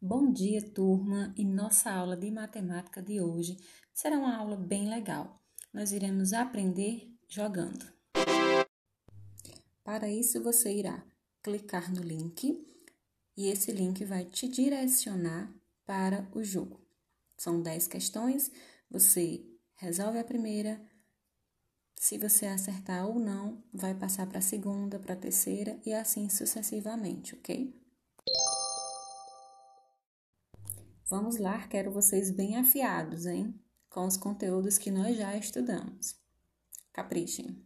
Bom dia, turma! E nossa aula de matemática de hoje será uma aula bem legal. Nós iremos aprender jogando. Para isso, você irá clicar no link e esse link vai te direcionar para o jogo. São 10 questões, você resolve a primeira. Se você acertar ou não, vai passar para a segunda, para a terceira e assim sucessivamente, ok? Vamos lá, quero vocês bem afiados, hein? Com os conteúdos que nós já estudamos. Caprichem!